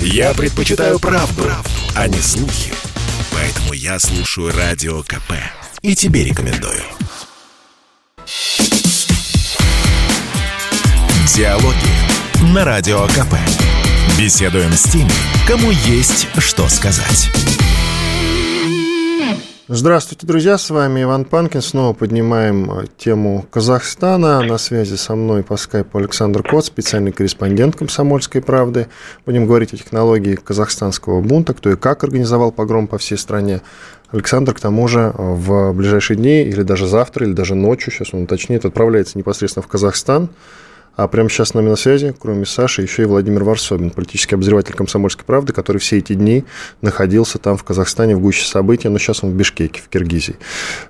Я предпочитаю правду, правду, а не слухи. Поэтому я слушаю Радио КП. И тебе рекомендую. Диалоги на Радио КП. Беседуем с теми, кому есть что сказать. Здравствуйте, друзья, с вами Иван Панкин. Снова поднимаем э, тему Казахстана. На связи со мной по скайпу Александр Кот, специальный корреспондент «Комсомольской правды». Будем говорить о технологии казахстанского бунта, кто и как организовал погром по всей стране. Александр, к тому же, в ближайшие дни, или даже завтра, или даже ночью, сейчас он уточнит, отправляется непосредственно в Казахстан – а прямо сейчас с нами на связи, кроме Саши, еще и Владимир Варсобин, политический обозреватель «Комсомольской правды», который все эти дни находился там, в Казахстане, в гуще событий, но сейчас он в Бишкеке, в Киргизии.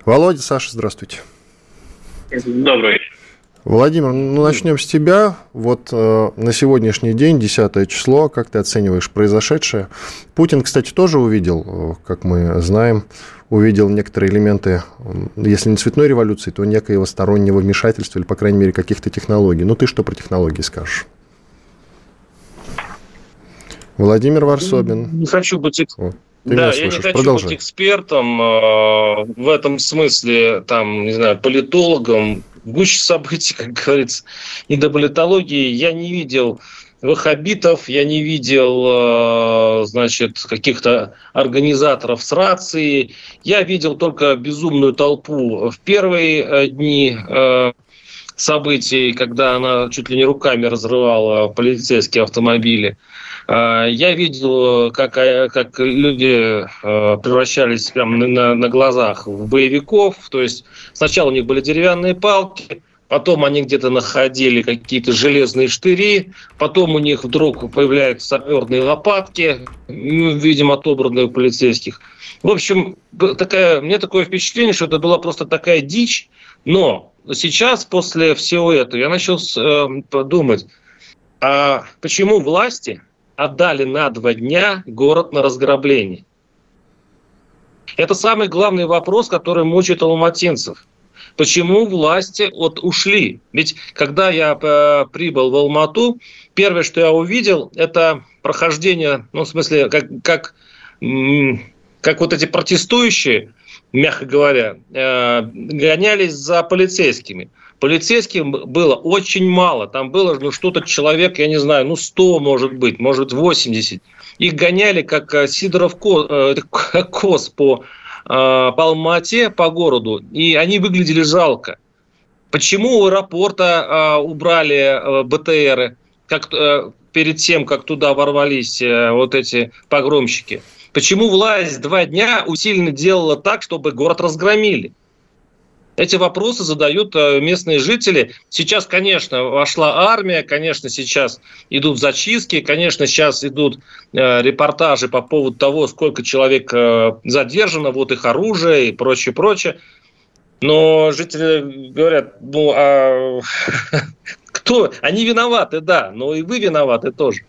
Володя, Саша, здравствуйте. Добрый. Владимир, ну начнем с тебя. Вот э, на сегодняшний день, 10 число, как ты оцениваешь произошедшее? Путин, кстати, тоже увидел, э, как мы знаем, увидел некоторые элементы, если не цветной революции, то некоего стороннего вмешательства или, по крайней мере, каких-то технологий. Ну, ты что про технологии скажешь? Владимир Варсобин. Не хочу быть... О, да, я не хочу Продолжай. быть экспертом э, в этом смысле, там, не знаю, политологом, гуще событий, как говорится, и до политологии я не видел ваххабитов, я не видел, э, значит, каких-то организаторов с рации. Я видел только безумную толпу в первые э, дни э, событий, когда она чуть ли не руками разрывала полицейские автомобили. Я видел, как, как люди превращались прямо на, на глазах в боевиков. То есть сначала у них были деревянные палки, Потом они где-то находили какие-то железные штыри, потом у них вдруг появляются саперные лопатки, видимо, отобранные у полицейских. В общем, такая, мне такое впечатление, что это была просто такая дичь, но сейчас, после всего этого, я начал э, подумать, а почему власти отдали на два дня город на разграбление? Это самый главный вопрос, который мучает алматинцев – Почему власти вот ушли? Ведь когда я э, прибыл в Алмату, первое, что я увидел, это прохождение, ну, в смысле, как, как, как вот эти протестующие, мягко говоря, э, гонялись за полицейскими. Полицейских было очень мало. Там было ну, что-то человек, я не знаю, ну 100 может быть, может 80. Их гоняли как э, Сидоров кос по Э, по Алмате, по городу, и они выглядели жалко. Почему у аэропорта э, убрали э, БТРы, как, перед тем, как туда ворвались вот эти погромщики? Почему власть два дня усиленно делала так, чтобы город разгромили? Эти вопросы задают э, местные жители. Сейчас, конечно, вошла армия, конечно, сейчас идут зачистки, конечно, сейчас идут э, репортажи по поводу того, сколько человек э, задержано, вот их оружие и прочее, прочее. Но жители говорят, ну, а кто? Они виноваты, да, но и вы виноваты тоже.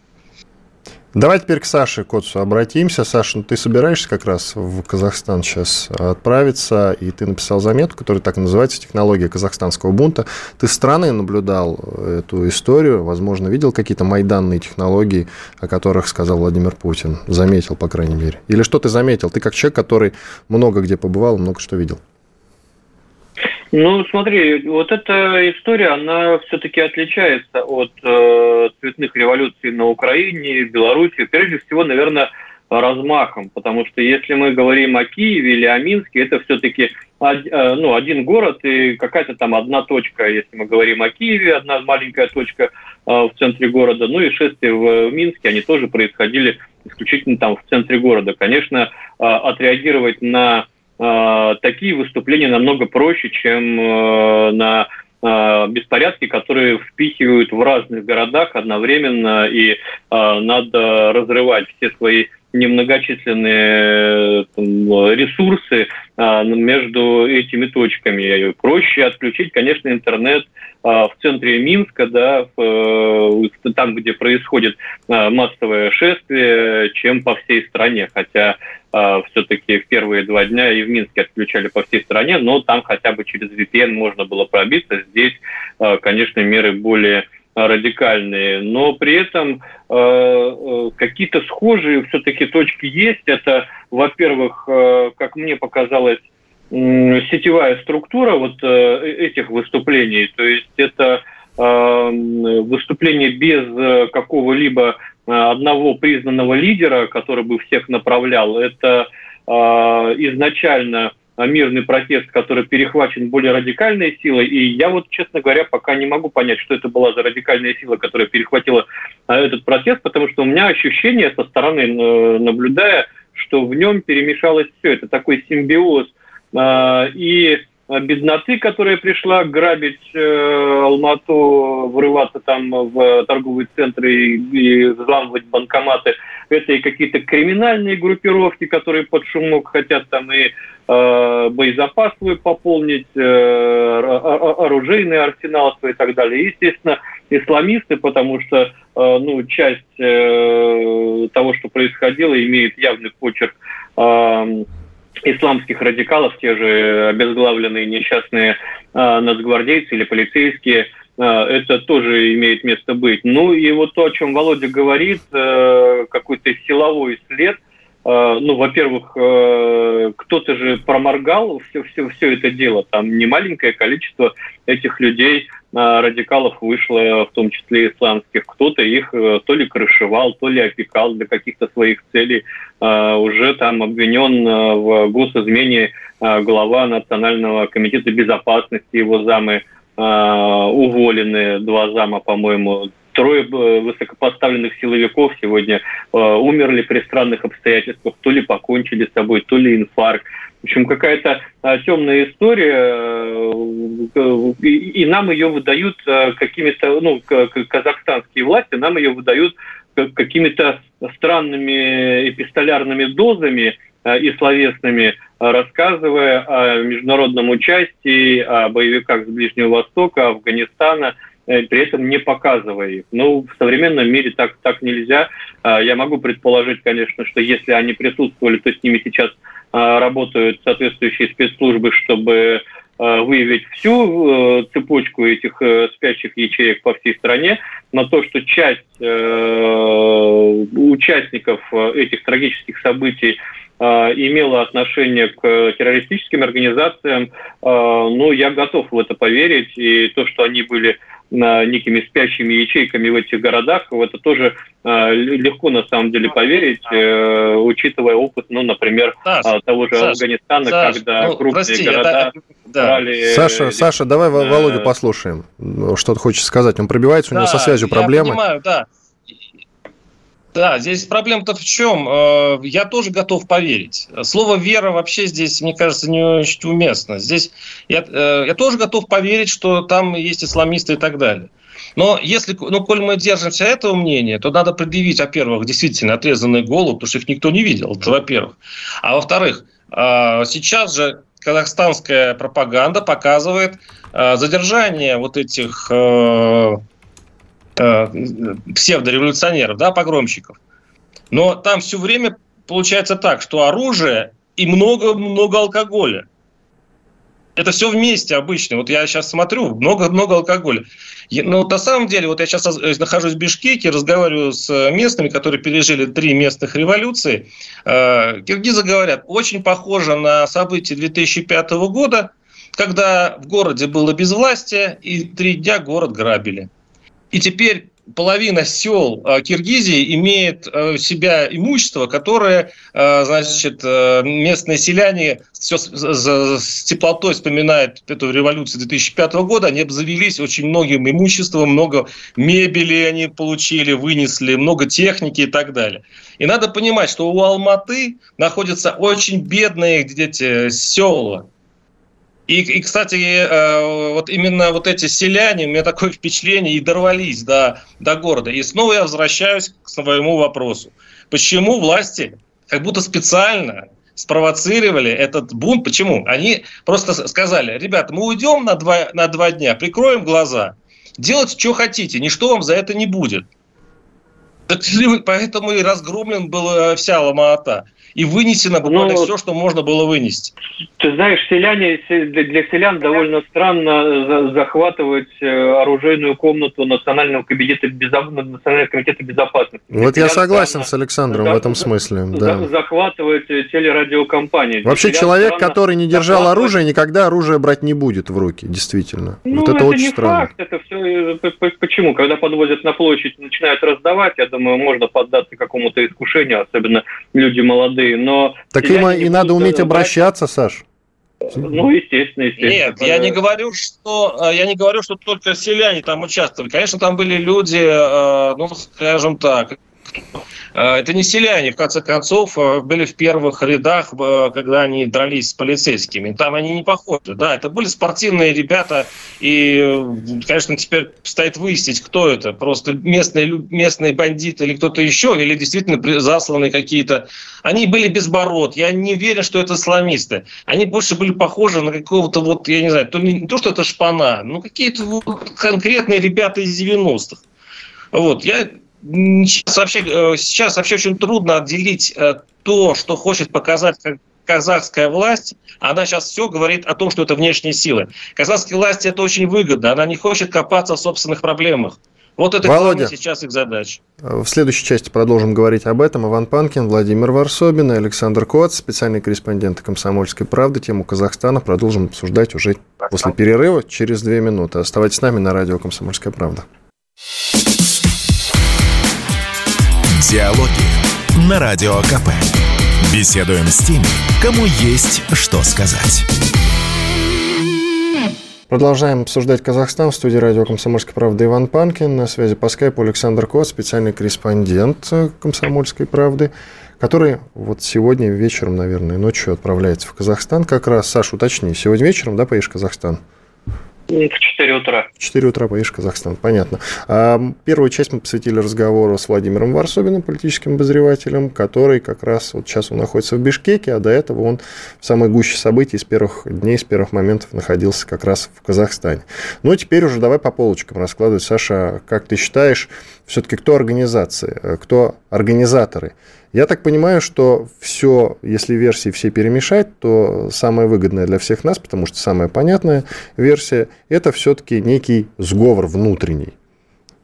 Давай теперь к Саше Коцу обратимся. Саша, ну ты собираешься как раз в Казахстан сейчас отправиться, и ты написал заметку, которая так называется «Технология казахстанского бунта». Ты с стороны наблюдал эту историю, возможно, видел какие-то майданные технологии, о которых сказал Владимир Путин, заметил, по крайней мере. Или что ты заметил? Ты как человек, который много где побывал, много что видел. Ну, смотри, вот эта история, она все-таки отличается от э, цветных революций на Украине, Беларуси, прежде всего, наверное, размахом, потому что если мы говорим о Киеве или о Минске, это все-таки э, ну, один город и какая-то там одна точка, если мы говорим о Киеве, одна маленькая точка э, в центре города, ну и шествия в Минске, они тоже происходили исключительно там в центре города. Конечно, э, отреагировать на такие выступления намного проще, чем э, на э, беспорядки, которые впихивают в разных городах одновременно, и надо разрывать все свои немногочисленные там, ресурсы а, между этими точками. Проще отключить, конечно, интернет а, в центре Минска, да, в, там, где происходит а, массовое шествие, чем по всей стране. Хотя а, все-таки в первые два дня и в Минске отключали по всей стране, но там хотя бы через VPN можно было пробиться. Здесь, а, конечно, меры более радикальные, но при этом э, э, какие-то схожие все-таки точки есть. Это, во-первых, э, как мне показалось, сетевая структура вот этих выступлений. То есть это выступление без какого-либо одного признанного лидера, который бы всех направлял. Это изначально мирный протест, который перехвачен более радикальной силой. И я вот, честно говоря, пока не могу понять, что это была за радикальная сила, которая перехватила а, этот протест, потому что у меня ощущение со стороны, э, наблюдая, что в нем перемешалось все. Это такой симбиоз и бедноты, которая пришла грабить э, Алмату, врываться там в торговые центры и, и взламывать банкоматы. Это и какие-то криминальные группировки, которые под шумок хотят там и Э, боезапас свой пополнить, э, оружейный арсенал свой и так далее. Естественно, исламисты, потому что э, ну, часть того, что происходило, имеет явный почерк исламских радикалов, те же обезглавленные несчастные нацгвардейцы или полицейские, это тоже имеет место быть. Ну и вот то, о чем Володя говорит, какой-то силовой след – Э, ну, во-первых, э, кто-то же проморгал все, все, все это дело. Там немаленькое количество этих людей, э, радикалов вышло, в том числе исламских. Кто-то их то ли крышевал, то ли опекал для каких-то своих целей. Уже там обвинен в госизмене глава Национального комитета безопасности, его замы уволены, два зама, по-моему, трое э, высокопоставленных силовиков сегодня э, умерли при странных обстоятельствах, то ли покончили с собой, то ли инфаркт. В общем, какая-то а, темная история, э, и, нам ее выдают а, какими-то, ну, казахстанские власти нам ее выдают какими-то странными эпистолярными дозами а, и словесными, рассказывая о международном участии, о боевиках с Ближнего Востока, Афганистана – Э, при этом не показывая их. Ну, в современном мире так, так нельзя. Я могу предположить, конечно, что если они присутствовали, то с ними сейчас работают соответствующие спецслужбы, чтобы а, выявить всю э, цепочку этих э, спящих ячеек по всей стране, но то, что часть участников этих трагических событий имела отношение к террористическим организациям, ну, я готов в это поверить, и то, что они были некими спящими ячейками в этих городах, в это тоже э, легко на самом деле поверить, э, учитывая опыт, ну, например, Саш, а, того же Саш, Афганистана, Саш, когда ну, крупные прости, города это, да. брали... Саша, Саша, давай Володю послушаем, что-то хочет сказать, он пробивается, у него со связью проблемы. Я понимаю, да. Да, здесь проблема-то в чем? Э, я тоже готов поверить. Слово «вера» вообще здесь, мне кажется, не очень уместно. Здесь я, э, я тоже готов поверить, что там есть исламисты и так далее. Но если, ну, коль мы держимся этого мнения, то надо предъявить, во-первых, действительно отрезанные головы, потому что их никто не видел, это во-первых. А во-вторых, э, сейчас же казахстанская пропаганда показывает задержание вот этих псевдореволюционеров, да, погромщиков. Но там все время получается так, что оружие и много-много алкоголя. Это все вместе обычно. Вот я сейчас смотрю, много-много алкоголя. Но на самом деле, вот я сейчас нахожусь в Бишкеке, разговариваю с местными, которые пережили три местных революции. Э, киргизы говорят, очень похоже на события 2005 года, когда в городе было безвластие, и три дня город грабили. И теперь половина сел э, Киргизии имеет у э, себя имущество, которое, э, значит, местные селяне все с теплотой вспоминают эту революцию 2005 года. Они обзавелись очень многим имуществом, много мебели они получили, вынесли, много техники и так далее. И надо понимать, что у Алматы находятся очень бедные дети села, и, и, кстати, э, вот именно вот эти селяне, у меня такое впечатление, и дорвались до, до города. И снова я возвращаюсь к своему вопросу. Почему власти как будто специально спровоцировали этот бунт? Почему? Они просто сказали, ребята, мы уйдем на два, на два дня, прикроем глаза, делайте, что хотите, ничто вам за это не будет. Поэтому и разгромлен был э, вся Ломаата. И вынесено буквально ну, все, что можно было вынести. Ты знаешь, селяне, для селян довольно странно захватывать э, оружейную комнату Национального комитета, безо... Национального комитета безопасности. Вот я согласен с Александром за... в этом смысле. Да. Захватывать э, телерадиокомпании. Вообще человек, странно... который не держал захватывать... оружие, никогда оружие брать не будет в руки, действительно. Ну, вот это, это очень не странно. факт, это все... Э, почему? Когда подвозят на площадь, начинают раздавать, я думаю, можно поддаться какому-то искушению, особенно люди молодые, но... Так им и надо уметь обращаться, Саш. Ну, естественно, естественно. Нет, я не говорю, что э, я не говорю, что только селяне там участвовали. Конечно, там были люди, э, ну, скажем так, это не селяне, в конце концов, э, были в первых рядах, э, когда они дрались с полицейскими. Там они не похожи. Да, это были спортивные ребята, и, конечно, теперь стоит выяснить, кто это. Просто местные, местные бандиты или кто-то еще, или действительно засланные какие-то. Они были без бород. Я не уверен, что это исламисты. Они больше были похожи на какого-то вот, я не знаю, то, не то что это шпана, но какие-то вот конкретные ребята из 90-х. Вот, я сейчас вообще, э, сейчас вообще очень трудно отделить э, то, что хочет показать казахская власть, она сейчас все говорит о том, что это внешние силы. Казахской власти это очень выгодно, она не хочет копаться в собственных проблемах. Вот это Володя, сейчас их задача. В следующей части продолжим говорить об этом. Иван Панкин, Владимир Варсобин и Александр Коц, специальные корреспонденты «Комсомольской правды». Тему Казахстана продолжим обсуждать уже после перерыва через две минуты. Оставайтесь с нами на радио «Комсомольская правда». Диалоги на Радио КП. Беседуем с теми, кому есть что сказать. Продолжаем обсуждать Казахстан. В студии радио «Комсомольская правда» Иван Панкин. На связи по скайпу Александр Кот, специальный корреспондент «Комсомольской правды», который вот сегодня вечером, наверное, ночью отправляется в Казахстан. Как раз, Саш, уточни, сегодня вечером, да, поедешь в Казахстан? В 4 утра. В 4 утра поедешь в Казахстан, понятно. А, первую часть мы посвятили разговору с Владимиром Варсобиным, политическим обозревателем, который как раз вот сейчас он находится в Бишкеке, а до этого он в самой гуще событий с первых дней, с первых моментов находился как раз в Казахстане. Ну, теперь уже давай по полочкам раскладывать. Саша, как ты считаешь, все-таки кто организации, кто организаторы я так понимаю, что все, если версии все перемешать, то самая выгодная для всех нас, потому что самая понятная версия, это все-таки некий сговор внутренний.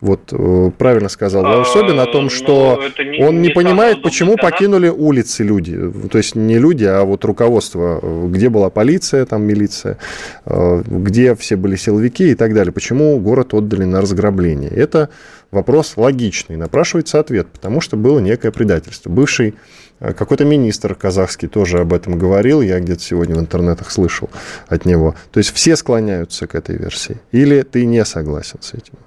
Вот э, правильно сказал Волшобин о том, а, что не, он не, не понимает, почему покинули улицы люди. То есть не люди, а вот руководство. Где была полиция, там милиция, э, где все были силовики и так далее. Почему город отдали на разграбление. Это вопрос логичный, напрашивается ответ, потому что было некое предательство. Бывший э, какой-то министр казахский тоже об этом говорил, я где-то сегодня в интернетах слышал от него. То есть все склоняются к этой версии. Или ты не согласен с этим?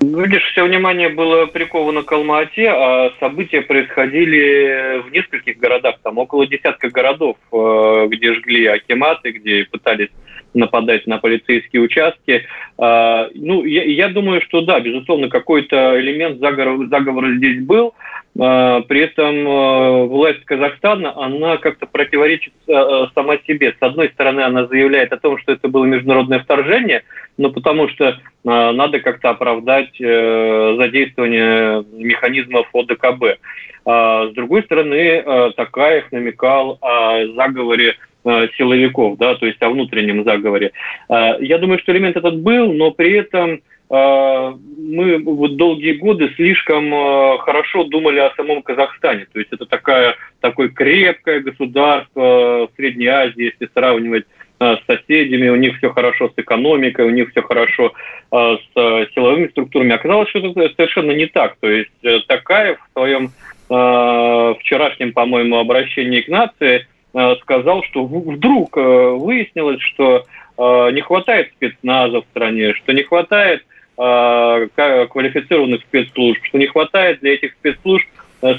Видишь, все внимание было приковано к Алма-Ате, а события происходили в нескольких городах, там около десятка городов, э, где жгли акиматы, где пытались нападать на полицейские участки. А, ну, я, я думаю, что да, безусловно, какой-то элемент заговора, заговора здесь был. А, при этом а, власть Казахстана, она как-то противоречит сама себе. С одной стороны, она заявляет о том, что это было международное вторжение, но потому что надо как-то оправдать э, задействование механизмов ОДКБ. С другой стороны, Такаев намекал о заговоре Э, силовиков, да, то есть о внутреннем заговоре. Э, я думаю, что элемент этот был, но при этом э, мы вот долгие годы слишком хорошо думали о самом Казахстане. То есть это такая, такое крепкое государство в Средней Азии, если сравнивать с соседями, у них все хорошо с экономикой, у них все хорошо с силовыми структурами. Оказалось, что это совершенно не так. То есть Такаев в своем вчерашнем, по-моему, обращении к нации Э, сказал, что вдруг э, выяснилось, что э, не хватает спецназа в стране, что не хватает квалифицированных спецслужб, что не хватает для этих спецслужб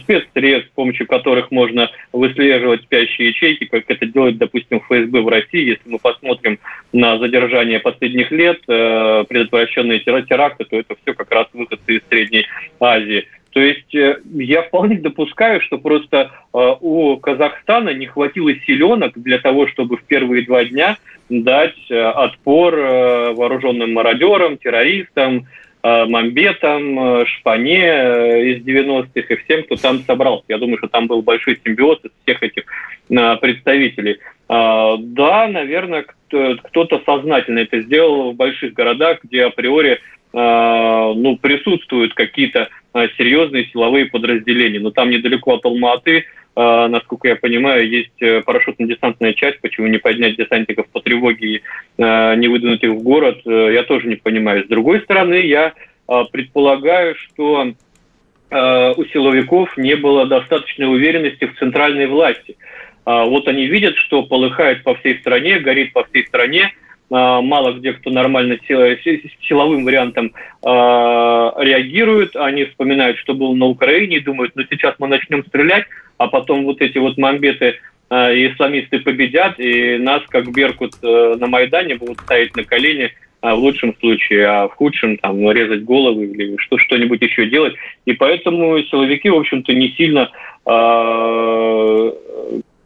спецсредств, с помощью которых можно выслеживать спящие ячейки, как это делает, допустим, ФСБ в России. Если мы посмотрим на задержание последних лет, предотвращенные теракты, то это все как раз выходцы из Средней Азии. То есть э, я вполне допускаю, что просто э, у Казахстана не хватило силенок для того, чтобы в первые два дня дать э, отпор вооруженным мародерам, террористам, Мамбетам, Шпане из 90-х и всем, кто там собрался. Я думаю, что там был большой симбиоз из всех этих представителей. Да, наверное, кто-то сознательно это сделал в больших городах, где априори ну, присутствуют какие-то серьезные силовые подразделения. Но там недалеко от Алматы а, насколько я понимаю, есть э, парашютно-десантная часть, почему не поднять десантников по тревоге и а, не выдвинуть их в город, э, я тоже не понимаю. С другой стороны, я а, предполагаю, что у силовиков не было достаточной уверенности в центральной власти. Вот они видят, что полыхает по всей стране, горит по всей стране, мало где кто нормально силовым вариантом реагирует, они вспоминают, что было на Украине, и думают, ну сейчас мы начнем стрелять, а потом вот эти вот мамбеты и исламисты победят, и нас, как Беркут э, на Майдане, будут ставить на колени а в лучшем случае, а в худшем там резать головы или что, что-нибудь еще делать. И поэтому силовики, в общем-то, не сильно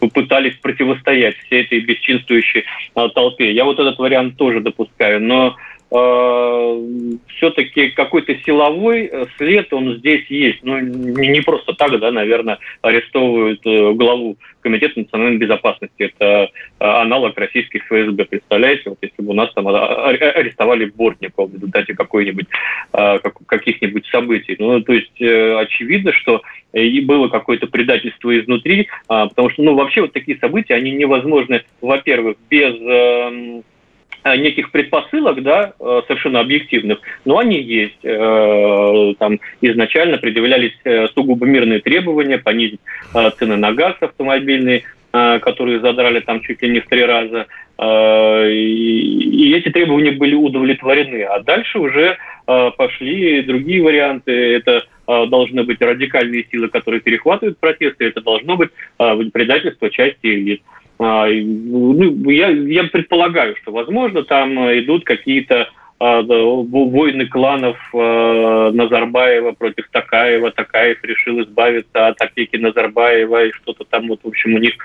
пытались противостоять всей этой бесчинствующей э, толпе. Я вот этот вариант тоже допускаю, но все-таки какой-то силовой э, след он здесь есть. Ну, не просто так, да, наверное, арестовывают э, главу Комитета национальной безопасности. Это аналог российских ФСБ. Представляете, вот если бы у нас там арестовали Бортникова в результате какой-нибудь, каких-нибудь событий. Ну, то есть очевидно, что и было какое-то предательство изнутри, потому что, ну, вообще вот такие события, они невозможны, во-первых, без эм, Э, неких предпосылок, да, э, совершенно объективных, но они есть. Э, там изначально предъявлялись сугубо мирные требования, понизить цены на газ автомобильный, которые задрали там чуть ли не в три раза. И эти требования были удовлетворены. А дальше уже пошли другие варианты. Это должны быть радикальные силы, которые перехватывают протесты, это должно быть предательство части элит. А, ну, я, я предполагаю, что, возможно, там идут какие-то а, войны кланов а, Назарбаева против Такаева. Такаев решил избавиться от опеки Назарбаева и что-то там вот, в общем, у них.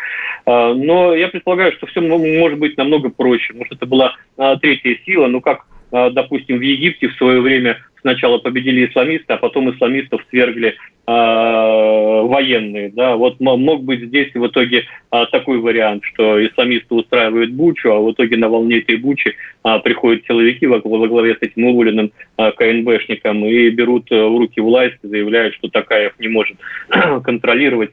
Но я предполагаю, что все может быть намного проще. Может, это была третья сила, ну как, допустим, в Египте в свое время сначала победили исламисты, а потом исламистов свергли э, военные. Да? Вот мог быть здесь в итоге э, такой вариант, что исламисты устраивают бучу, а в итоге на волне этой бучи э, приходят силовики во, главе с этим уволенным э, КНБшником и берут в руки власть, заявляют, что Такаев не может контролировать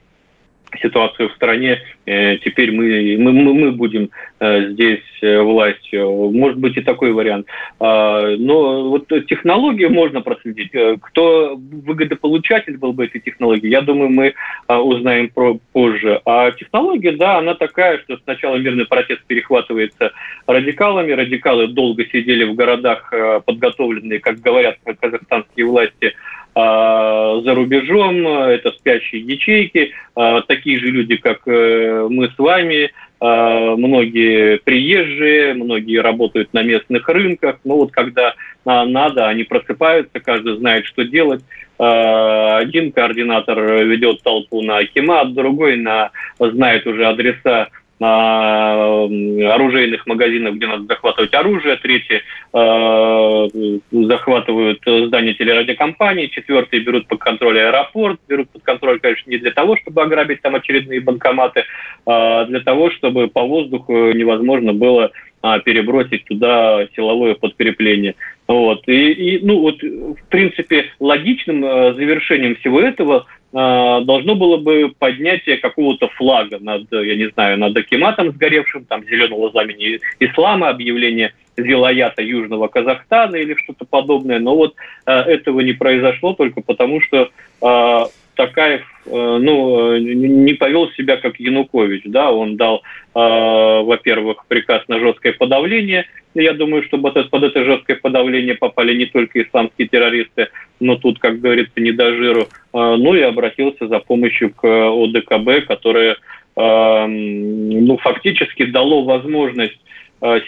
ситуацию в стране, э, теперь мы, мы, мы будем э, здесь э, властью. Может быть и такой вариант. А, но вот технологию можно проследить. Кто выгодополучатель был бы этой технологии, я думаю, мы узнаем про позже. А технология, да, она такая, что сначала мирный протест перехватывается радикалами. Радикалы долго сидели в городах, подготовленные, как говорят казахстанские власти, за рубежом, это спящие ячейки, а, такие же люди, как э, мы с вами, многие приезжие, многие работают на местных рынках, но вот когда надо, они просыпаются, каждый знает, что делать. Один координатор ведет толпу на Акимат, другой на, знает уже адреса оружейных магазинов, где надо захватывать оружие, третьи э, захватывают здание телерадиокомпании, четвертые берут под контроль аэропорт, берут под контроль, конечно, не для того, чтобы ограбить там очередные банкоматы, а для того, чтобы по воздуху невозможно было а, перебросить туда силовое подкрепление. Вот. И, и, ну, вот, в принципе, логичным э, завершением всего этого Э, должно было бы поднятие какого-то флага над, я не знаю, над Акиматом сгоревшим, там, зеленого знамени ислама, объявление вилаята Южного Казахстана или что-то подобное. Но вот э, этого не произошло только потому, что э, Такаев э, ну, не повел себя как Янукович. Да? Он дал, э, во-первых, приказ на жесткое подавление. Я думаю, что под это, жесткое подавление попали не только исламские террористы, но тут, как говорится, не до жиру. Э, ну и обратился за помощью к ОДКБ, которое ну, фактически дало возможность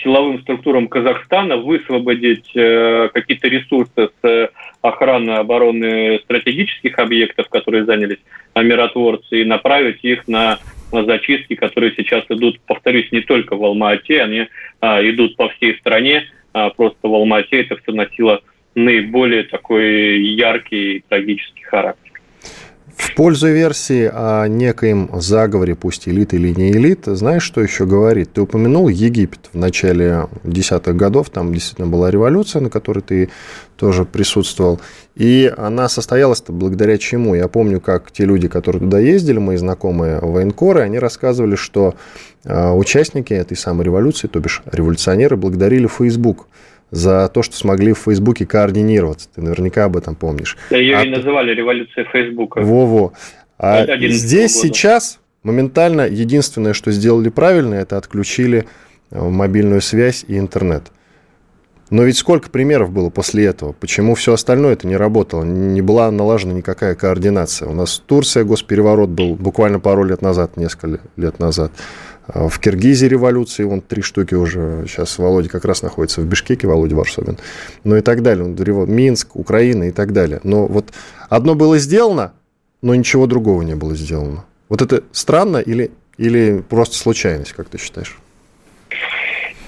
силовым структурам Казахстана высвободить какие-то ресурсы с охраны обороны стратегических объектов, которые занялись миротворцы, и направить их на зачистки, которые сейчас идут, повторюсь, не только в Алма-Ате, они а, идут по всей стране, а, просто в Алма-Ате это все носило наиболее такой яркий и трагический характер. В пользу версии о некоем заговоре, пусть элит или не элит, знаешь, что еще говорит? Ты упомянул Египет в начале десятых годов, там действительно была революция, на которой ты тоже присутствовал, и она состоялась-то благодаря чему? Я помню, как те люди, которые туда ездили, мои знакомые военкоры, они рассказывали, что а, участники этой самой революции, то бишь революционеры, благодарили Facebook за то, что смогли в Фейсбуке координироваться. Ты наверняка об этом помнишь. Да, ее а и называли революцией Фейсбука. Во-во. А здесь года. сейчас моментально единственное, что сделали правильно, это отключили э, мобильную связь и интернет. Но ведь сколько примеров было после этого? Почему все остальное это не работало? Не была налажена никакая координация. У нас Турция, госпереворот был буквально пару лет назад, несколько лет назад. А в Киргизии революции, вон три штуки уже, сейчас Володя как раз находится в Бишкеке, Володя Варсобин, ну и так далее, Минск, Украина и так далее. Но вот одно было сделано, но ничего другого не было сделано. Вот это странно или, или просто случайность, как ты считаешь?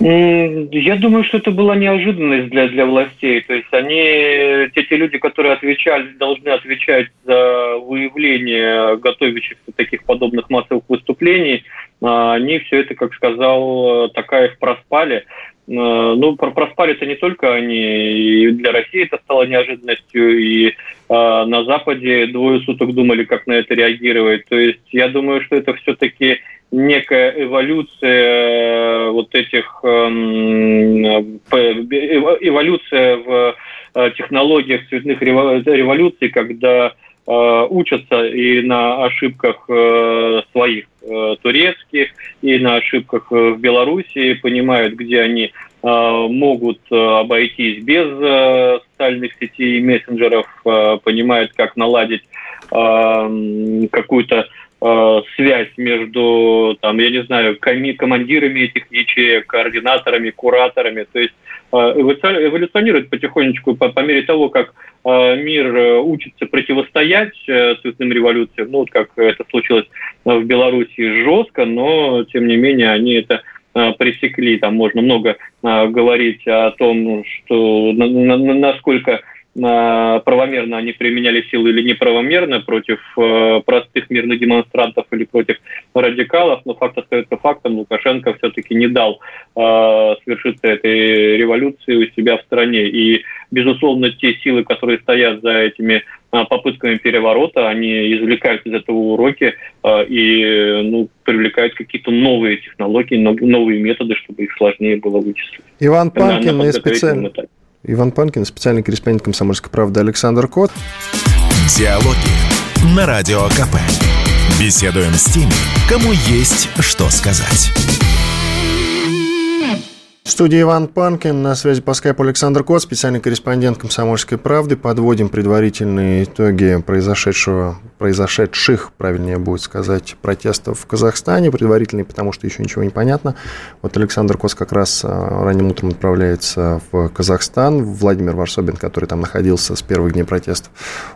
Я думаю, что это была неожиданность для, для властей. То есть они, те, те люди, которые отвечали, должны отвечать за выявление готовящихся таких подобных массовых выступлений, а, они все это, как сказал Такаев, проспали. А, ну, проспали это не только они, и для России это стало неожиданностью, и а, на Западе двое суток думали, как на это реагировать. То есть я думаю, что это все-таки некая эволюция вот этих, эм, эволюция в технологиях цветных революций, когда Э, учатся и на ошибках э, своих э, турецких, и на ошибках в Белоруссии, понимают, где они могут обойтись без социальных сетей и мессенджеров, понимают, как наладить какую-то связь между, там, я не знаю, командирами этих ячеек, координаторами, кураторами. То есть эволюционирует потихонечку по, по мере того, как Э, мир э, учится противостоять э, цветным революциям, ну, вот как это случилось в Беларуси жестко, но, тем не менее, они это пресекли. Там можно много говорить о том, что насколько правомерно они применяли силы или неправомерно против э, простых мирных демонстрантов или против радикалов, но факт остается фактом, Лукашенко все-таки не дал э, свершиться этой революции у себя в стране. И, безусловно, те силы, которые стоят за этими э, попытками переворота, они извлекают из этого уроки и ну, привлекают какие-то новые технологии, новые методы, чтобы их сложнее было вычислить. Иван Панкин, на, специально... Иван Панкин, специальный корреспондент «Комсомольской правды» Александр Кот. Диалоги на Радио КП. Беседуем с теми, кому есть что сказать. В студии Иван Панкин, на связи по скайпу Александр Кот, специальный корреспондент «Комсомольской правды». Подводим предварительные итоги произошедшего, произошедших, правильнее будет сказать, протестов в Казахстане. Предварительные, потому что еще ничего не понятно. Вот Александр Кос как раз а, ранним утром отправляется в Казахстан. Владимир Варсобин, который там находился с первых дней протестов,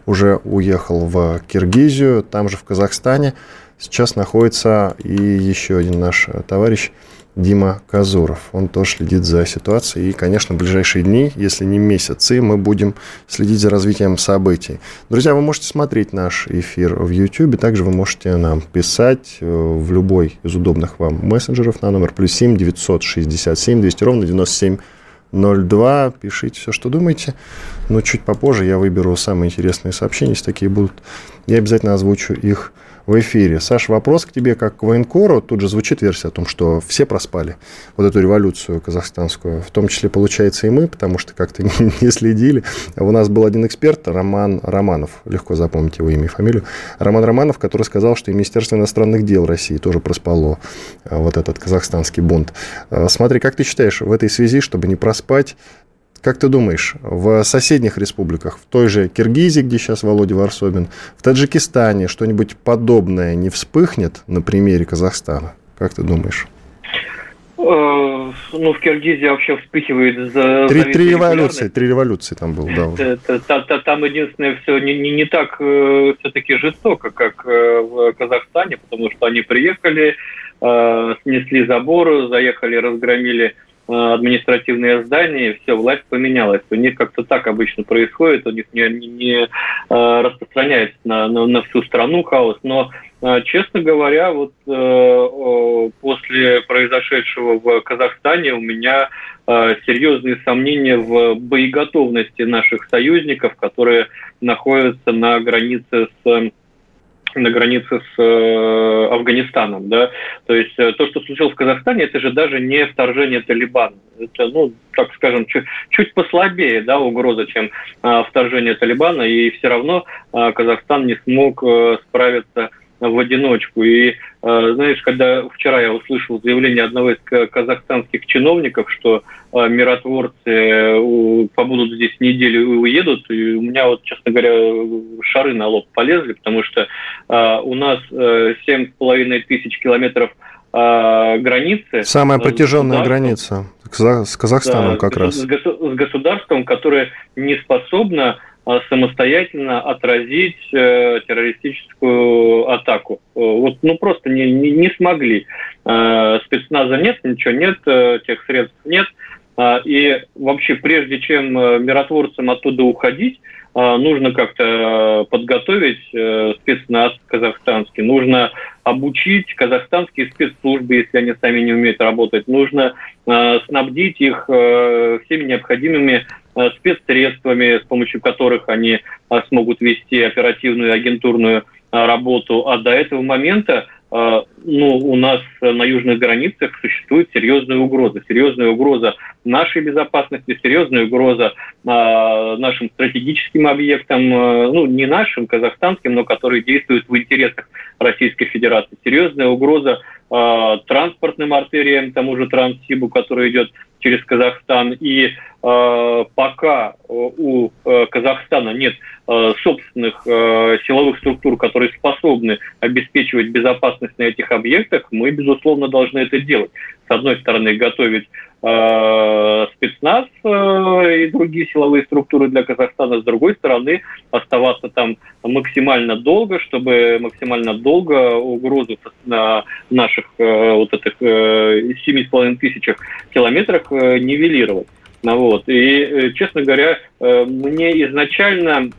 уже уехал в Киргизию. Там же в Казахстане сейчас находится и еще один наш товарищ – Дима Казуров. Он тоже следит за ситуацией. И, конечно, в ближайшие дни, если не месяцы, мы будем следить за развитием событий. Друзья, вы можете смотреть наш эфир в YouTube. Также вы можете нам писать э, в любой из удобных вам мессенджеров на номер плюс 7 967 200 ровно 9702. Пишите все, что думаете. Но чуть попозже я выберу самые интересные сообщения, если такие будут. Я обязательно озвучу их в эфире. Саш, вопрос к тебе как к военкору. Тут же звучит версия о том, что все проспали вот эту революцию казахстанскую. В том числе, получается, и мы, потому что как-то не следили. У нас был один эксперт, Роман Романов, легко запомнить его имя и фамилию. Роман Романов, который сказал, что и Министерство иностранных дел России тоже проспало а, вот этот казахстанский бунт. А, смотри, как ты считаешь, в этой связи, чтобы не проспать, как ты думаешь, в соседних республиках, в той же Киргизии, где сейчас Володя Варсобин, в Таджикистане что-нибудь подобное не вспыхнет на примере Казахстана? Как ты думаешь? Э, ну, в Киргизии вообще вспыхивает за... Три, три революции, три революции там было, да. Там единственное все не, не, не так э, все-таки жестоко, как э, в Казахстане, потому что они приехали, снесли забор, заехали, разгромили административные здания, все, власть поменялась. У них как-то так обычно происходит, у них не, не, не распространяется на, на, на всю страну хаос, но Честно говоря, вот э, после произошедшего в Казахстане у меня э, серьезные сомнения в боеготовности наших союзников, которые находятся на границе с на границе с э, Афганистаном, да, то есть э, то, что случилось в Казахстане, это же даже не вторжение Талибана, это, ну, так скажем, чуть, чуть послабее, да, угроза, чем э, вторжение Талибана, и все равно э, Казахстан не смог э, справиться в одиночку. И знаешь, когда вчера я услышал заявление одного из казахстанских чиновников, что э, миротворцы э, побудут здесь неделю и уедут, и у меня вот, честно говоря, шары на лоб полезли, потому что у нас семь с половиной тысяч километров границы. Самая протяженная граница с Казахстаном да, как раз. С государством, которое не способно самостоятельно отразить э, террористическую атаку. Э, вот, ну, просто не, не, не смогли. Э, спецназа нет, ничего нет, э, тех средств нет. Э, и вообще, прежде чем э, миротворцам оттуда уходить, э, нужно как-то подготовить э, спецназ казахстанский, нужно обучить казахстанские спецслужбы, если они сами не умеют работать, нужно э, снабдить их э, всеми необходимыми Э, спецсредствами, с помощью которых они э, смогут вести оперативную агентурную э, работу. А до этого момента ну, у нас на южных границах существует серьезная угроза. Серьезная угроза нашей безопасности, серьезная угроза нашим стратегическим объектам, ну, не нашим, казахстанским, но которые действуют в интересах Российской Федерации. Серьезная угроза транспортным артериям, тому же Транссибу, который идет через Казахстан. И э, пока у э, Казахстана нет э, собственных э, силовых структур, которые способны обеспечивать безопасность на этих объектах, мы, безусловно, должны это делать. С одной стороны, готовить Э, спецназ э, и другие силовые структуры для Казахстана, с другой стороны, оставаться там максимально долго, чтобы максимально долго угрозу на наших э, вот этих 7,5 тысячах километрах нивелировать. Ну, вот. И, честно говоря, мне изначально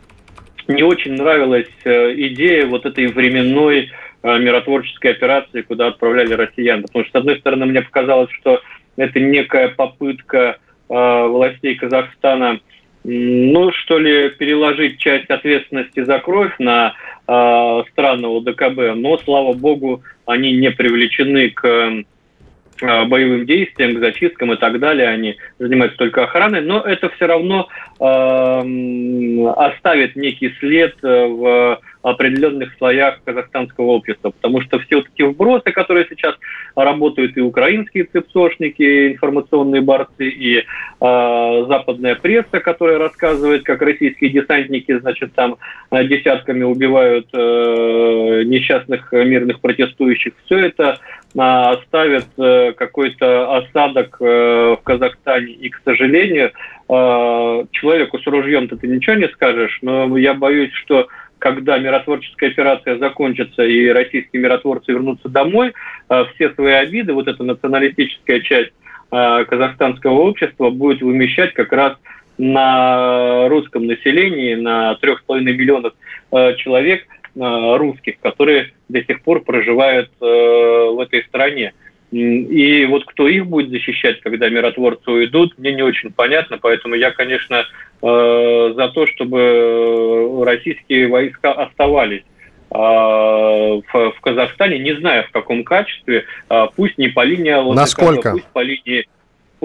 не очень нравилась идея вот этой временной миротворческой операции, куда отправляли россиян. Потому что, с одной стороны, мне показалось, что это некая попытка э, властей Казахстана, ну, что ли, переложить часть ответственности за кровь на э, страны ОДКБ, но, слава богу, они не привлечены к э, боевым действиям, к зачисткам и так далее. Они занимаются только охраной, но это все равно э, оставит некий след в определенных слоях казахстанского общества, потому что все вот эти вбросы, которые сейчас работают и украинские цепсошники, информационные борцы, и э, западная пресса, которая рассказывает, как российские десантники, значит, там э, десятками убивают э, несчастных мирных протестующих, все это э, оставит э, какой-то осадок э, в Казахстане. И, к сожалению, э, человеку с ружьем-то ты ничего не скажешь, но я боюсь, что когда миротворческая операция закончится и российские миротворцы вернутся домой, э, все свои обиды, вот эта националистическая часть э, казахстанского общества будет вымещать как раз на русском населении, на 3,5 миллионов э, человек русских, которые до сих пор проживают в этой стране. И вот кто их будет защищать, когда миротворцы уйдут, мне не очень понятно, поэтому я, конечно, э, за то, чтобы российские войска оставались э, в, Казахстане, не знаю в каком качестве, э, пусть не по линии Насколько? пусть по линии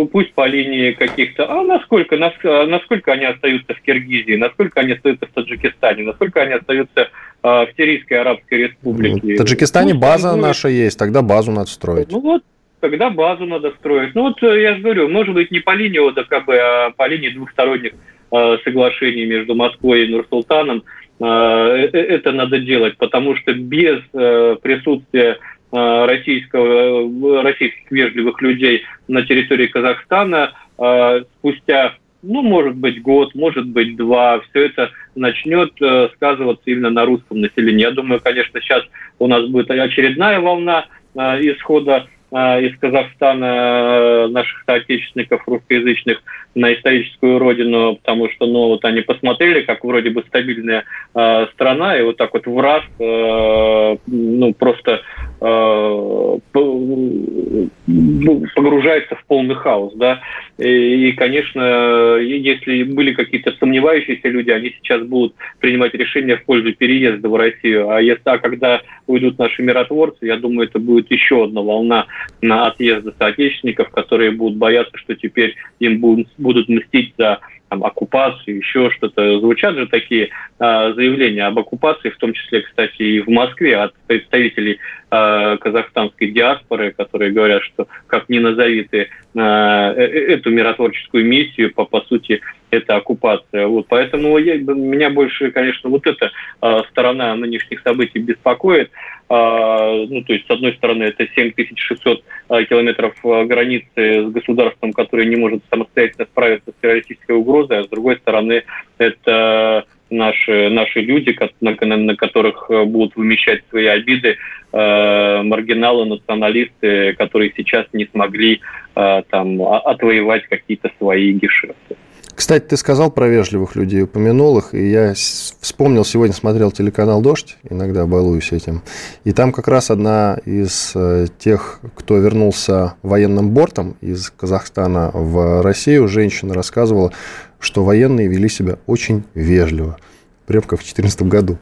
пусть по линии каких-то, а насколько, насколько они остаются в Киргизии, насколько они остаются в Таджикистане, насколько они остаются а, в Сирийской Арабской Республике. В Таджикистане пусть база будет... наша есть, тогда базу надо строить. Ну вот, тогда базу надо строить. Ну вот э, я же говорю, может быть не по линии ОДКБ, а по линии двухсторонних э, соглашений между Москвой и Нур-Султаном. Э, это надо делать, потому что без присутствия российского, российских вежливых людей на территории Казахстана э, спустя, ну, может быть, год, может быть, два, все это начнет э, сказываться именно на русском населении. Я думаю, конечно, сейчас у нас будет очередная волна исхода из Казахстана э, наших соотечественников русскоязычных на историческую родину, потому что, ну, вот они посмотрели, как вроде бы стабильная э, страна, и вот так вот в раз, э, ну, просто э, погружается в полный хаос, да. И, и, конечно, если были какие-то сомневающиеся люди, они сейчас будут принимать решения в пользу переезда в Россию. А если, а когда уйдут наши миротворцы, я думаю, это будет еще одна волна на отъезда соотечественников, которые будут бояться, что теперь им будут, будут мстить за там, оккупацию, еще что-то. Звучат же такие э, заявления об оккупации, в том числе, кстати, и в Москве от представителей э, казахстанской диаспоры, которые говорят, что как ни назови ты э, эту миротворческую миссию, по, по сути, это оккупация. Вот, поэтому я, меня больше, конечно, вот эта э, сторона нынешних событий беспокоит. Э, ну, то есть, с одной стороны, это 7600 э, километров границы с государством, которое не может самостоятельно справиться с террористической угрозой, а с другой стороны, это наши, наши люди, на, на которых будут вымещать свои обиды, э, маргиналы, националисты, которые сейчас не смогли э, там, отвоевать какие-то свои гешефты. Кстати, ты сказал про вежливых людей, упомянул их, и я вспомнил, сегодня смотрел телеканал «Дождь», иногда балуюсь этим, и там как раз одна из э, тех, кто вернулся военным бортом из Казахстана в Россию, женщина рассказывала, что военные вели себя очень вежливо как в 2014 году.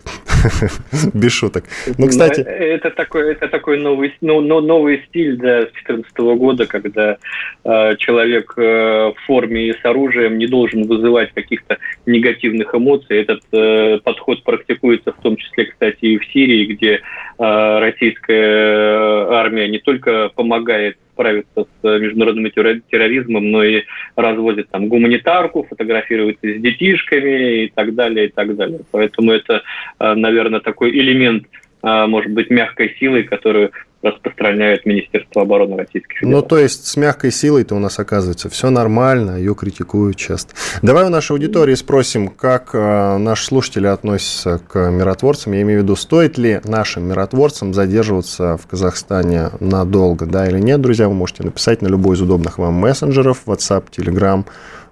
Без шуток. Ну, кстати... Это такой, это такой новый, ну, новый стиль да, с 2014 года, когда э, человек э, в форме и с оружием не должен вызывать каких-то негативных эмоций. Этот э, подход практикуется в том числе, кстати, и в Сирии, где э, российская армия не только помогает справиться с международным терроризмом, но и разводит там гуманитарку, фотографируется с детишками и так далее, и так далее. Поэтому это, э, наверное, такой элемент, э, может быть, мягкой силы, которую распространяет Министерство обороны Российской Федерации. Ну, то есть с мягкой силой-то у нас оказывается все нормально, ее критикуют часто. Давай у нашей аудитории спросим, как э, наши слушатели относятся к миротворцам. Я имею в виду, стоит ли нашим миротворцам задерживаться в Казахстане надолго, да или нет, друзья, вы можете написать на любой из удобных вам мессенджеров, WhatsApp, Telegram,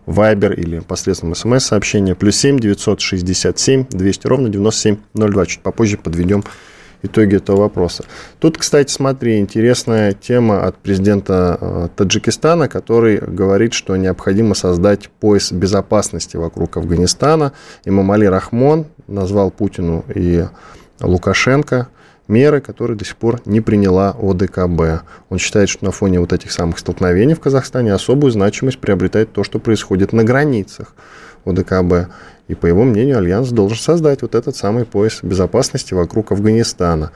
Viber или посредством смс-сообщения, плюс 7 967 200 ровно 9702. Чуть попозже подведем итоги этого вопроса. Тут, кстати, смотри, интересная тема от президента э, Таджикистана, который говорит, что необходимо создать пояс безопасности вокруг Афганистана. Эмомали Рахмон назвал Путину и Лукашенко меры, которые до сих пор не приняла ОДКБ. Он считает, что на фоне вот этих самых столкновений в Казахстане особую значимость приобретает то, что происходит на границах ОДКБ. И, по его мнению, Альянс должен создать вот этот самый пояс безопасности вокруг Афганистана.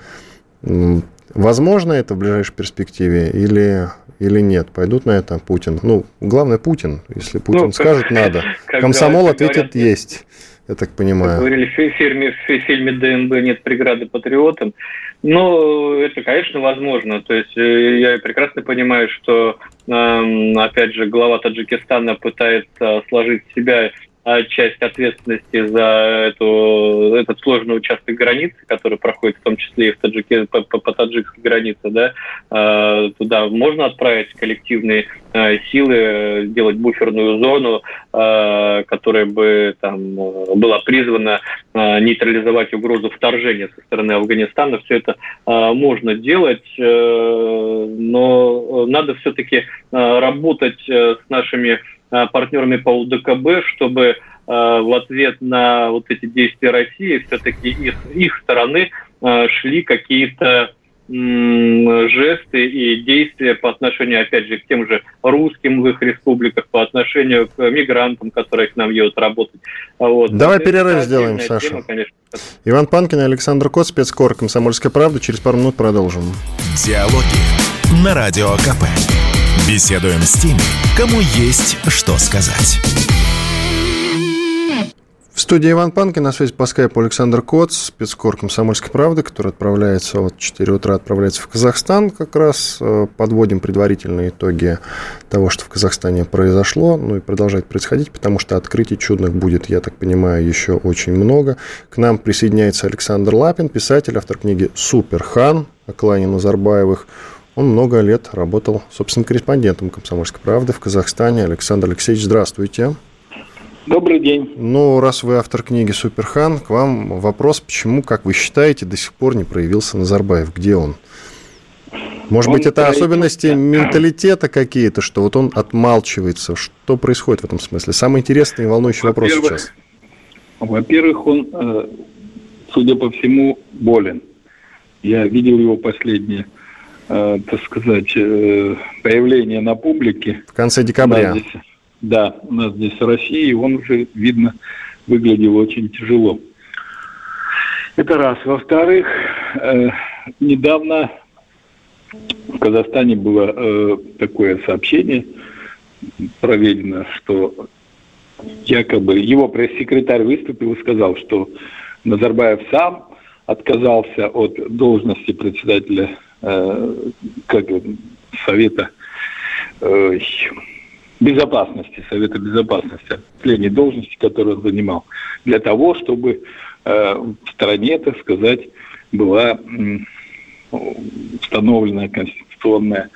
Возможно это в ближайшей перспективе или, или нет? Пойдут на это Путин? Ну, главное, Путин. Если Путин ну, скажет, надо. Комсомол ответит, есть. Я так понимаю. Как говорили в фильме, в фильме ДНБ «Нет преграды патриотам». Ну, это, конечно, возможно. То есть э, я прекрасно понимаю, что, эм, опять же, глава Таджикистана пытается сложить в себя часть ответственности за эту, этот сложный участок границы, который проходит в том числе и в Таджике, по, по, по таджикской границе, да, а, туда можно отправить коллективные а, силы, сделать буферную зону, которая бы там была призвана нейтрализовать угрозу вторжения со стороны Афганистана. Все это можно делать, э, но надо все-таки работать э, с нашими партнерами по УДКБ, чтобы э, в ответ на вот эти действия России все-таки их, их стороны э, шли какие-то жесты и действия по отношению, опять же, к тем же русским в их республиках, по отношению к мигрантам, которые к нам едут работать. Вот. Давай перерыв сделаем, Саша. Тема, конечно. Иван Панкин и Александр Кот, спецкор «Комсомольская правда». Через пару минут продолжим. Диалоги на Радио КП. Беседуем с теми, кому есть что сказать. В студии Иван Панкин, на связи по скайпу Александр Коц, спецкор «Комсомольской правды», который отправляется вот 4 утра, отправляется в Казахстан. Как раз э, подводим предварительные итоги того, что в Казахстане произошло, ну и продолжает происходить, потому что открытий чудных будет, я так понимаю, еще очень много. К нам присоединяется Александр Лапин, писатель, автор книги «Суперхан» о клане Назарбаевых. Он много лет работал, собственно, корреспондентом «Комсомольской правды» в Казахстане. Александр Алексеевич, здравствуйте. Добрый день. Ну, раз вы автор книги «Суперхан», к вам вопрос, почему, как вы считаете, до сих пор не проявился Назарбаев? Где он? Может он быть, это особенности менталитета какие-то, что вот он отмалчивается. Что происходит в этом смысле? Самый интересный и волнующий вопрос сейчас. Во-первых, он, э, судя по всему, болен. Я видел его последнее, э, так сказать, э, появление на публике. В конце декабря. Здесь, да, у нас здесь в России, он уже, видно, выглядел очень тяжело. Это раз. Во-вторых, э, недавно в Казахстане было э, такое сообщение проведено, что якобы его пресс-секретарь выступил и сказал, что Назарбаев сам отказался от должности председателя как, Совета э, безопасности, Совета безопасности, последней должности, которую он занимал, для того, чтобы э, в стране, так сказать, была э, установлена конституционная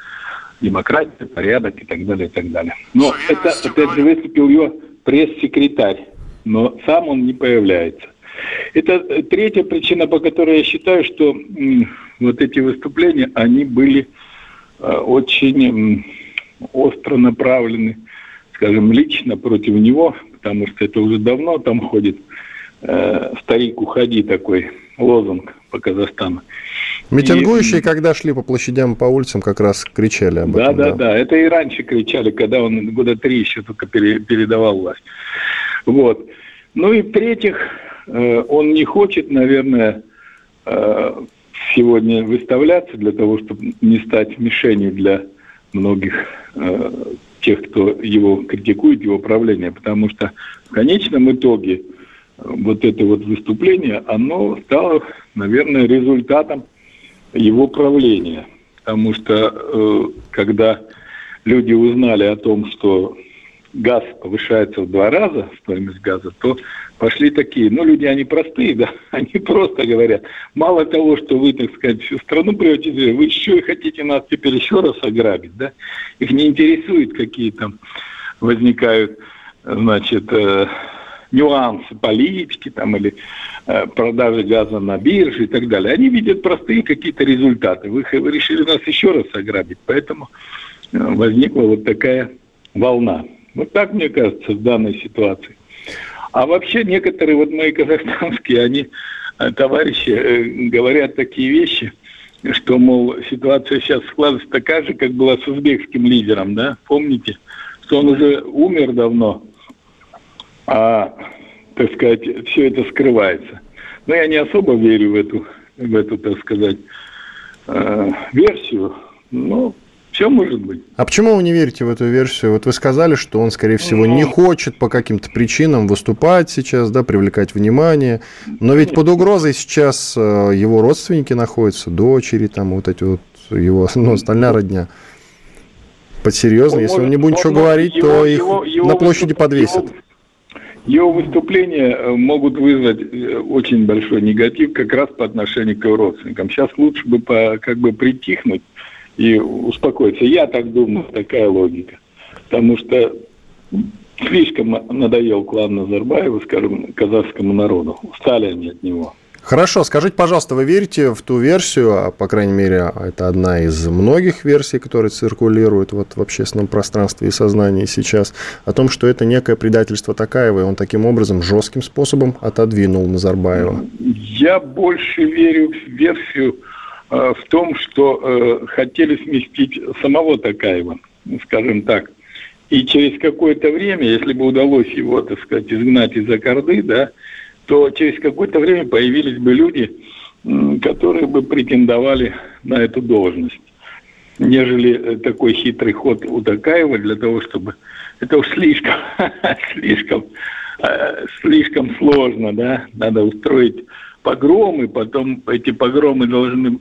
демократия, порядок и так далее, и так далее. Но это, опять же, выступил ее пресс-секретарь, но сам он не появляется. Это третья причина, по которой я считаю, что вот эти выступления, они были э, очень остро направлены, скажем, лично против него, потому что это уже давно там ходит э, «старик, уходи» такой лозунг по Казахстану. Митингующие, и... когда шли по площадям, по улицам, как раз кричали об да, этом. Да, да, да. Это и раньше кричали, когда он года три еще только пере, передавал власть. Вот. Ну и в-третьих, он не хочет, наверное, э, сегодня выставляться для того, чтобы не стать мишенью для многих э, тех, кто его критикует, его правление, потому что в конечном итоге э, вот это вот выступление, оно стало, наверное, результатом его правления. Потому что э, когда люди узнали о том, что газ повышается в два раза, стоимость газа, то пошли такие, ну, люди, они простые, да, они просто говорят, мало того, что вы, так сказать, всю страну приватизируете, вы еще и хотите нас теперь еще раз ограбить, да, их не интересует, какие там возникают, значит, э, нюансы политики там или э, продажи газа на бирже и так далее. Они видят простые какие-то результаты. Вы, вы решили нас еще раз ограбить, поэтому э, возникла вот такая волна. Вот так, мне кажется, в данной ситуации. А вообще некоторые вот мои казахстанские, они, э, товарищи, э, говорят такие вещи, что, мол, ситуация сейчас складывается такая же, как была с узбекским лидером, да, помните, что он уже умер давно, а, так сказать, все это скрывается. Но я не особо верю в эту, в эту так сказать, э, версию, но все может быть. А почему вы не верите в эту версию? Вот вы сказали, что он, скорее всего, ну, не хочет по каким-то причинам выступать сейчас, да, привлекать внимание. Но ведь под угрозой сейчас э, его родственники находятся, дочери, там вот эти вот его, ну, остальная родня. Под серьезно, если он не будет ничего говорить, его, то их его, его на площади подвесят. Его, его выступления э, могут вызвать э, очень большой негатив как раз по отношению к его родственникам. Сейчас лучше бы по, как бы притихнуть и успокоиться. Я так думаю, такая логика. Потому что слишком надоел клан Назарбаева, скажем, казахскому народу. Устали они от него. Хорошо, скажите, пожалуйста, вы верите в ту версию, а, по крайней мере, это одна из многих версий, которые циркулируют вот в общественном пространстве и сознании сейчас, о том, что это некое предательство Такаева, и он таким образом жестким способом отодвинул Назарбаева? Я больше верю в версию в том, что э, хотели сместить самого Такаева, скажем так. И через какое-то время, если бы удалось его, так сказать, изгнать из-за корды, да, то через какое-то время появились бы люди, которые бы претендовали на эту должность, нежели э, такой хитрый ход у Такаева для того, чтобы... Это уж слишком, слишком, э, слишком сложно, да? Надо устроить погромы, потом эти погромы должны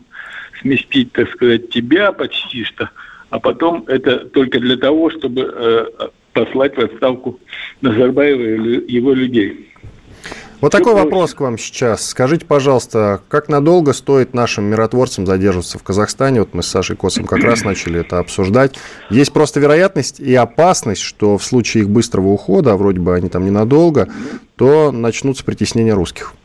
сместить, так сказать, тебя почти что, а потом это только для того, чтобы э, послать в отставку Назарбаева и его людей. Вот такой вопрос к вам сейчас. Скажите, пожалуйста, как надолго стоит нашим миротворцам задерживаться в Казахстане? Вот мы с Сашей Косом как раз начали это обсуждать. Есть просто вероятность и опасность, что в случае их быстрого ухода, а вроде бы они там ненадолго, то начнутся притеснения русских.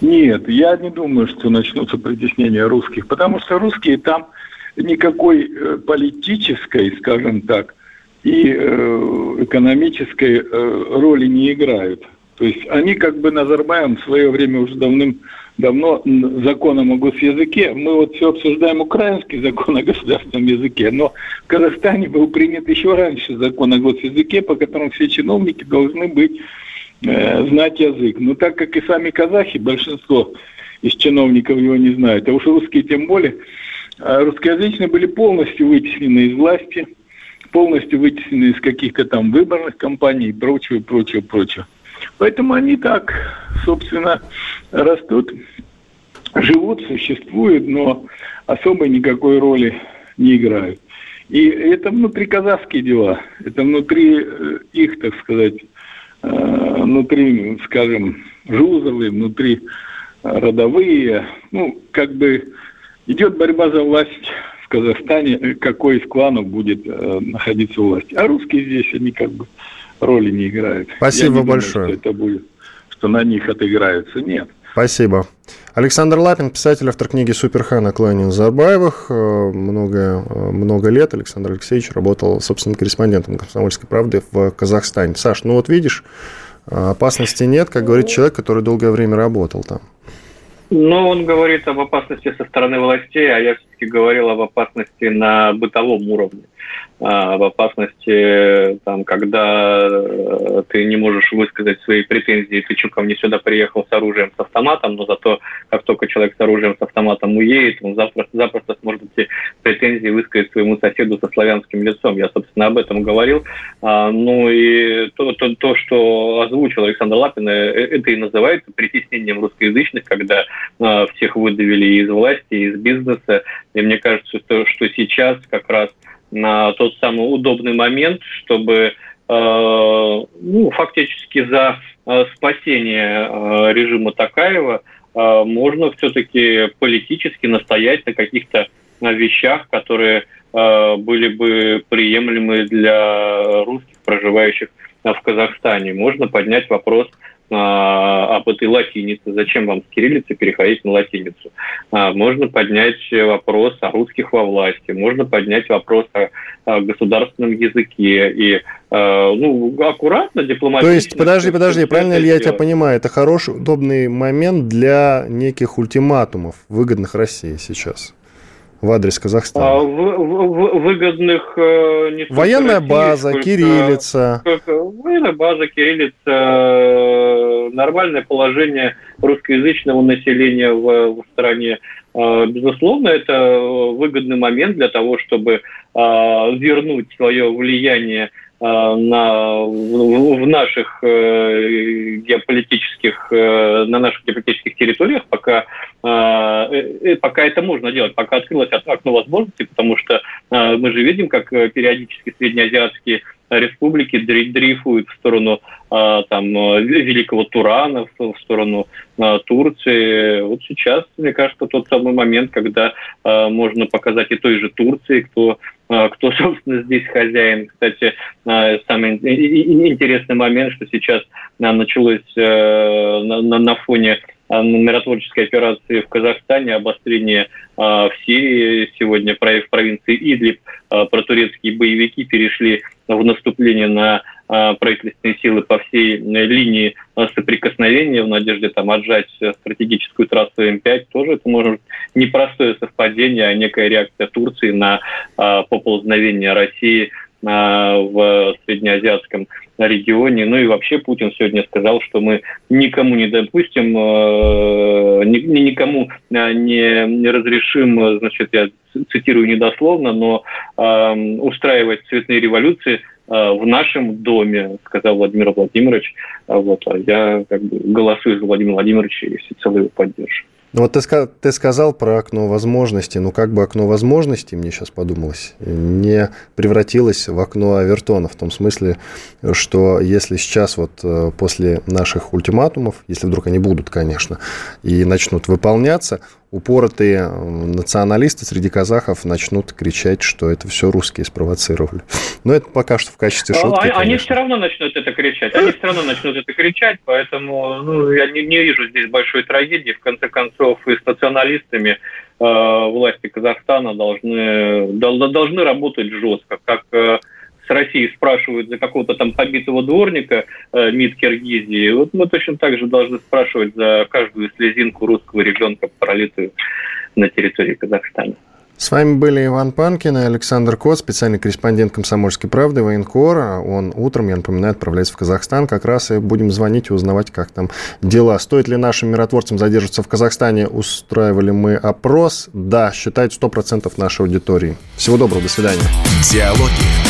Нет, я не думаю, что начнутся притеснения русских, потому что русские там никакой э, политической, скажем так, и э, экономической э, роли не играют. То есть они как бы Назарбаем в свое время уже давным-давно законом о госязыке. Мы вот все обсуждаем украинский закон о государственном языке, но в Казахстане был принят еще раньше закон о госязыке, по которому все чиновники должны быть э, знать язык. Но так как и сами казахи, большинство из чиновников его не знают, а уж русские тем более, а русскоязычные были полностью вытеснены из власти, полностью вытеснены из каких-то там выборных кампаний и прочего, прочего, прочего. Поэтому они так, собственно, растут, живут, существуют, но особой никакой роли не играют. И это внутри казахские дела, это внутри э, их, так сказать, внутри, скажем, жузовые, внутри родовые, ну, как бы идет борьба за власть в Казахстане, какой из кланов будет э, находиться у власти. А русские здесь, они как бы роли не играют. Спасибо Я не большое. Думаю, что это будет, что на них отыграются. Нет. Спасибо. Александр Лапин, писатель, автор книги «Суперхан» о клане Назарбаевых. Э, много, э, много лет Александр Алексеевич работал собственным корреспондентом «Комсомольской правды» в Казахстане. Саш, ну вот видишь, э, опасности нет, как говорит человек, который долгое время работал там. Но он говорит об опасности со стороны властей, а я все-таки говорил об опасности на бытовом уровне. А, в опасности, там, когда э, ты не можешь высказать свои претензии, ты что ко мне сюда приехал с оружием, с автоматом, но зато как только человек с оружием, с автоматом уедет, он запросто, запросто сможет эти претензии высказать своему соседу со славянским лицом. Я, собственно, об этом говорил. А, ну и то, то, то, что озвучил Александр Лапин, э, это и называется притеснением русскоязычных, когда а, всех выдавили из власти, из бизнеса. И мне кажется, что, что сейчас как раз на тот самый удобный момент, чтобы э, ну, фактически за э, спасение э, режима Такаева можно все-таки политически настоять на каких-то вещах, которые были бы приемлемы для русских, проживающих в Казахстане. Можно поднять вопрос а, об этой латинице, зачем вам с кириллицы переходить на латиницу. А, можно поднять вопрос о русских во власти, можно поднять вопрос о, о государственном языке и а, ну, аккуратно, дипломатично. То есть, подожди, подожди, правильно ли я тебя понимаю, это хороший, удобный момент для неких ультиматумов, выгодных России сейчас? В адрес Казахстана? А, в, в, выгодных... Э, военная России, база, сколько, кириллица. Сколько, военная база, кириллица, э, нормальное положение русскоязычного населения в, в стране. Э, безусловно, это выгодный момент для того, чтобы вернуть свое влияние Э, на, в наших э, геополитических, э, на наших геополитических территориях, пока, пока это можно делать, пока открылось окно возможностей, потому что мы же видим, как периодически среднеазиатские республики дрейфуют в сторону там, Великого Турана, в сторону Турции. Вот сейчас, мне кажется, тот самый момент, когда можно показать и той же Турции, кто кто, собственно, здесь хозяин. Кстати, а, самый интересный момент, что сейчас а, началось э, на фоне миротворческой операции в Казахстане, обострение в Сирии. Сегодня в провинции Идлиб протурецкие боевики перешли в наступление на правительственные силы по всей э, линии соприкосновения в надежде там отжать э, стратегическую трассу М5, тоже это может быть непростое совпадение, а некая реакция Турции на поползновение России в среднеазиатском регионе. Ну и вообще Путин сегодня сказал, что мы никому не допустим, э, никому не, не разрешим, значит, я цитирую недословно, но устраивать цветные революции Э, в нашем доме, сказал Владимир Владимирович. Вот, а я как бы голосую за Владимира Владимировича и всецело его поддерживаю. Ну вот ты, ты сказал про окно возможностей. Ну как бы окно возможностей, мне сейчас подумалось, не превратилось в окно Авертона. В том смысле, что если сейчас вот э, после наших ультиматумов, если вдруг они будут, конечно, и начнут выполняться, упоротые националисты среди казахов начнут кричать, что это все русские спровоцировали. Но это пока что в качестве а, шутки. Они, все равно начнут это кричать. Они все равно начнут это кричать, поэтому ну, я не, не вижу здесь большой трагедии. В конце концов, и с националистами э, власти Казахстана должны, должны работать жестко, как э, с России спрашивают за какого-то там побитого дворника э, МИД Киргизии, вот мы точно так же должны спрашивать за каждую слезинку русского ребенка, пролитую на территории Казахстана. С вами были Иван Панкин и Александр Кот, специальный корреспондент «Комсомольской правды», военкор. Он утром, я напоминаю, отправляется в Казахстан. Как раз и будем звонить и узнавать, как там дела. Стоит ли нашим миротворцам задерживаться в Казахстане? Устраивали мы опрос. Да, считает 100% нашей аудитории. Всего доброго, до свидания. Диалоги